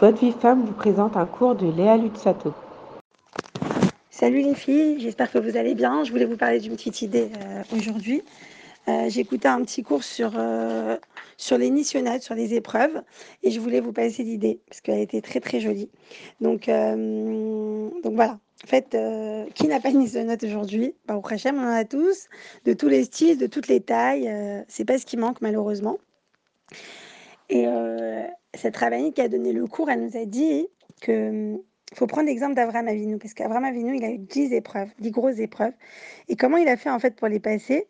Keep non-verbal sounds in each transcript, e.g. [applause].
Votre vie femme vous présente un cours de Léa Lutsato. Salut les filles, j'espère que vous allez bien. Je voulais vous parler d'une petite idée euh, aujourd'hui. Euh, écouté un petit cours sur, euh, sur les nissionnades, sur les épreuves, et je voulais vous passer l'idée parce qu'elle était très très jolie. Donc, donc voilà. En fait, qui n'a pas de nissionnade aujourd'hui? Bah, Au Prachem, on en a tous, de tous les styles, de toutes les tailles. c'est pas ce qui manque malheureusement. Et cette rabbinite qui a donné le cours, elle nous a dit que faut prendre l'exemple d'Abraham Avinu, parce qu'Abraham Avinu, il a eu 10 épreuves, 10 grosses épreuves. Et comment il a fait en fait pour les passer?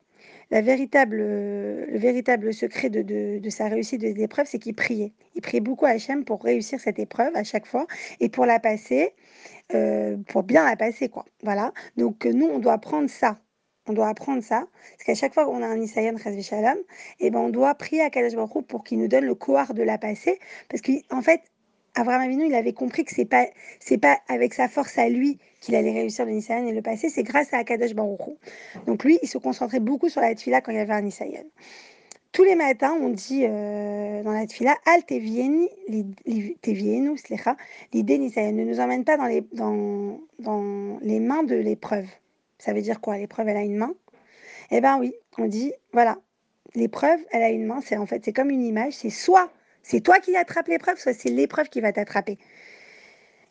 La véritable, Le véritable secret de, de, sa réussite des épreuves, c'est qu'il priait. Il priait beaucoup à Hachem pour réussir cette épreuve à chaque fois et pour la passer, euh, pour bien la passer. quoi. Voilà. Donc nous, on doit prendre ça on doit apprendre ça, parce qu'à chaque fois qu'on a un Isaïan Shalom, et eh ben on doit prier à Kadosh Baruch pour qu'il nous donne le couard de la passer, parce qu'en fait, Abraham Avinu, il avait compris que c'est pas c'est pas avec sa force à lui qu'il allait réussir le Nisayan et le passer, c'est grâce à Akadosh Baruch Donc lui, il se concentrait beaucoup sur la tfila quand il y avait un Nisayan. Tous les matins, on dit euh, dans la tfila, Al tevienu, l'idée Nisayan. Ne nous emmène pas dans les, dans, dans les mains de l'épreuve. Ça veut dire quoi? L'épreuve, elle a une main? Eh bien oui, on dit, voilà, l'épreuve, elle a une main, c'est en fait, c'est comme une image, c'est soit c'est toi qui attrapes l'épreuve, soit c'est l'épreuve qui va t'attraper.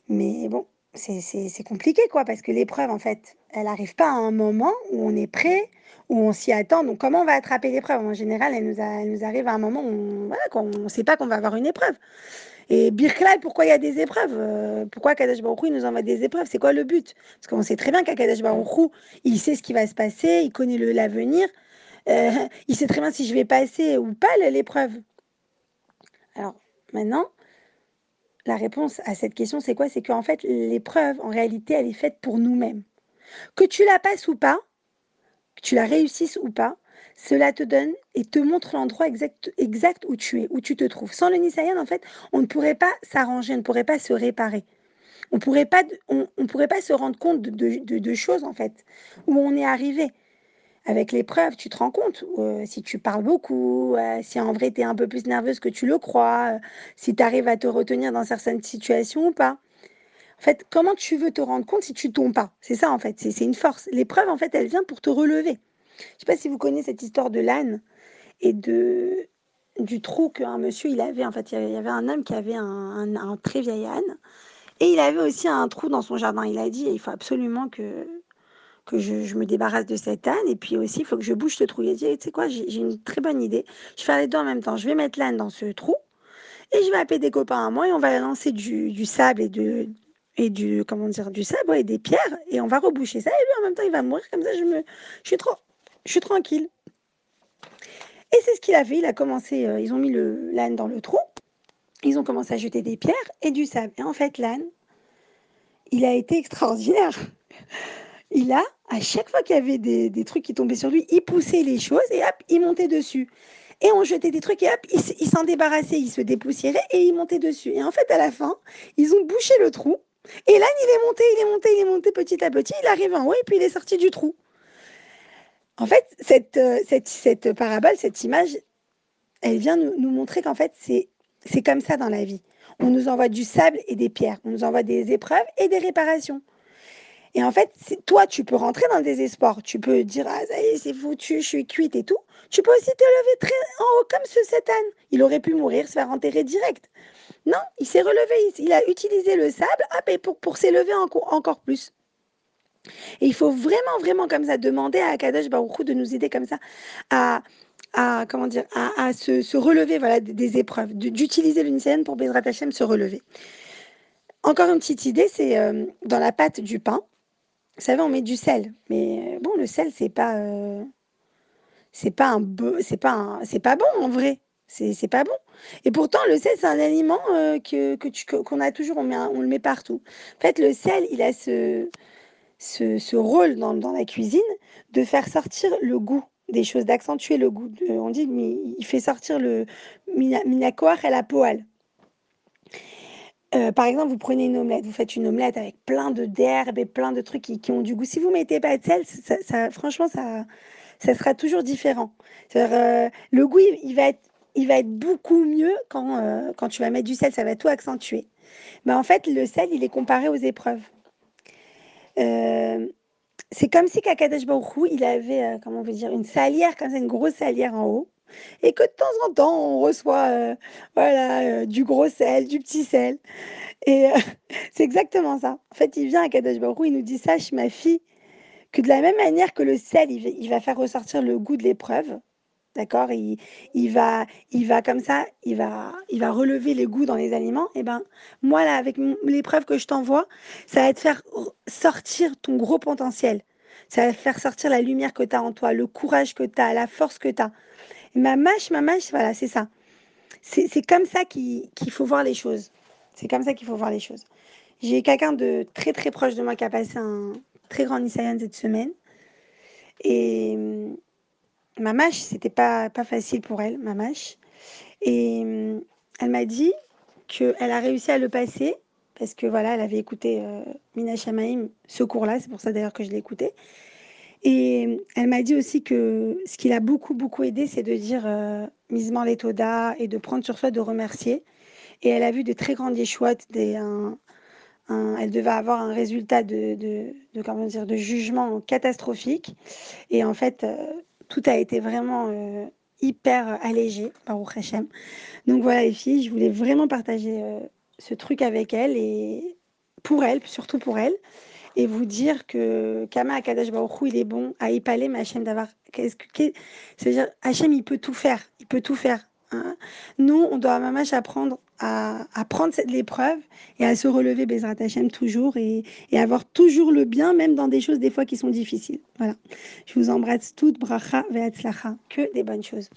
Mais bon, c'est compliqué, quoi, parce que l'épreuve, en fait, elle n'arrive pas à un moment où on est prêt, où on s'y attend. Donc, comment on va attraper l'épreuve? En général, elle nous, nous, arrive à un moment où on ne sait pas qu'on va avoir une épreuve. Et Birklal, pourquoi il y a des épreuves euh, Pourquoi Kadesh Baruch il nous envoie des épreuves C'est quoi le but? Parce qu'on sait très bien qu'Akadesh Baruch il sait ce qui va se passer, il connaît l'avenir, euh, [laughs] il sait très bien si je vais passer ou pas l'épreuve. Alors maintenant, la réponse à cette question, c'est quoi? C'est qu'en fait, l'épreuve, en réalité, elle est faite pour nous-mêmes. Que tu la passes ou pas, que tu la réussisses ou pas, cela te donne et te montre l'endroit exact, exact où tu es, où tu te trouves. Sans le Nisayan, en fait, on ne pourrait pas s'arranger, on ne pourrait pas se réparer. On pourrait, pas, on, pourrait pas se rendre compte de, de, choses, en fait, où on est arrivé. Avec l'épreuve, tu te rends compte euh, si tu parles beaucoup, euh, si en vrai tu es un peu plus nerveuse que tu le crois, euh, si tu arrives à te retenir dans certaines situations ou pas. En fait, comment tu veux te rendre compte si tu tombes pas? C'est ça en fait, c'est une force. L'épreuve en fait, elle vient pour te relever. Je sais pas si vous connaissez cette histoire de l'âne et de du trou qu'un monsieur il avait. En fait, il y avait un homme qui avait un, très vieil âne et il avait aussi un trou dans son jardin. Il a dit il faut absolument que que je, me débarrasse de cet âne et puis aussi il faut que je bouge ce trou. Il a dit tu sais quoi j'ai une très bonne idée. Je vais faire les deux en même temps. Je vais mettre l'âne dans ce trou et je vais appeler des copains à moi et on va lancer du, du sable et de et du comment dire du sable et des pierres et on va reboucher ça et lui en même temps il va mourir comme ça je me je suis trop je suis tranquille. Et c'est ce qu'il a fait. Il a commencé, euh, ils ont mis l'âne dans le trou. Ils ont commencé à jeter des pierres et du sable. Et en fait, l'âne, il a été extraordinaire. [laughs] Il a, à chaque fois qu'il y avait des, trucs qui tombaient sur lui, il poussait les choses et hop, il montait dessus. Et on jetait des trucs et hop, il, s'en débarrassait, il se dépoussiérait et il montait dessus. Et en fait, à la fin, ils ont bouché le trou. Et l'âne, il est monté, il est monté, il est monté petit à petit. Il arrive en haut et puis il est sorti du trou. En fait, cette, euh, cette, parabole, cette image, elle vient nous, montrer qu'en fait, c'est comme ça dans la vie. On nous envoie du sable et des pierres. On nous envoie des épreuves et des réparations. Et en fait, toi, tu peux rentrer dans le désespoir. Tu peux dire, ah, ça y est, c'est foutu, je suis cuite et tout. Tu peux aussi te lever très en haut comme ce âne. Il aurait pu mourir, se faire enterrer direct. Non, il s'est relevé. Il a utilisé le sable hop, pour, pour s'élever encore plus. Et il faut vraiment, vraiment comme ça demander à Akadosh Baruchou de nous aider comme ça à, à comment dire, à, se, relever voilà, des, épreuves, d'utiliser l'unicène pour Bezrat Hashem se relever. Encore une petite idée, c'est euh, dans la pâte du pain. Vous savez, on met du sel, mais euh, bon, le sel, c'est pas, euh, c'est pas un, c'est pas c'est pas bon en vrai. C'est pas bon. Et pourtant, le sel, c'est un aliment que, que qu'on a toujours, on, met on le met partout. En fait, le sel, il a ce, ce, rôle dans, la cuisine de faire sortir le goût des choses, d'accentuer le goût. on dit, il fait sortir le minakoar et la poêle. Euh, par exemple, vous prenez une omelette, vous faites une omelette avec plein de d'herbes et plein de trucs qui, ont du goût. Si vous mettez pas de sel, ça, franchement, ça, ça sera toujours différent. Euh, le goût, il, va être il va être beaucoup mieux quand, euh, quand tu vas mettre du sel, ça va tout accentuer. Mais en fait, le sel, il est comparé aux épreuves. Euh, c'est comme si Kakadesh Baruch il avait, euh, comment on dire, une salière, comme ça, une grosse salière en haut. Et que de temps en temps, on reçoit voilà, du gros sel, du petit sel. Et [laughs] c'est exactement ça. En fait, il vient à Kadesh Baruch il nous dit Sache, ma fille, que de la même manière que le sel, il va faire ressortir le goût de l'épreuve, D'accord? Il, il, va, il va comme ça, il va, il va relever les goûts dans les aliments. Et eh ben, moi, là, avec l'épreuve que je t'envoie, ça va te faire sortir ton gros potentiel. Ça va faire sortir la lumière que tu as en toi, le courage que tu as, la force que tu as. ma mâche, ma mâche, voilà, c'est ça. C'est comme ça qu'il faut voir les choses. C'est comme ça qu'il faut voir les choses. J'ai quelqu'un de très très proche de moi qui a passé un très grand Nissayan cette semaine. Et ma mâche, c'était pas, pas facile pour elle, ma mâche. Et hum, elle m'a dit qu'elle a réussi à le passer parce que voilà, elle avait écouté euh, Mina Shamaim, ce cours-là, c'est pour ça d'ailleurs que je l'ai écouté. Et hum, elle m'a dit aussi que ce qui l'a beaucoup, beaucoup aidé, c'est de dire euh, misement les todas et de prendre sur soi de remercier. Et elle a vu de très grandes échouettes, elle devait avoir un résultat de, de, comment dire, de jugement catastrophique. Et en fait, euh, tout a été vraiment euh, hyper allégé par Hashem. Donc voilà les filles, je voulais vraiment partager euh, ce truc avec elle et pour elle, surtout pour elle, et vous dire que Kama Akadash Baruch il est bon à épaler, mais Hachem d'avoir. C'est-à-dire, Hachem, il peut tout faire, il peut tout faire. Hein. Nous, on doit à Mamash apprendre à, prendre cette l'épreuve et à se relever Bezrat Hachem toujours et, et, avoir toujours le bien, même dans des choses des fois qui sont difficiles. Voilà. Je vous embrasse toutes, bracha ve'atzlacha, que des bonnes choses.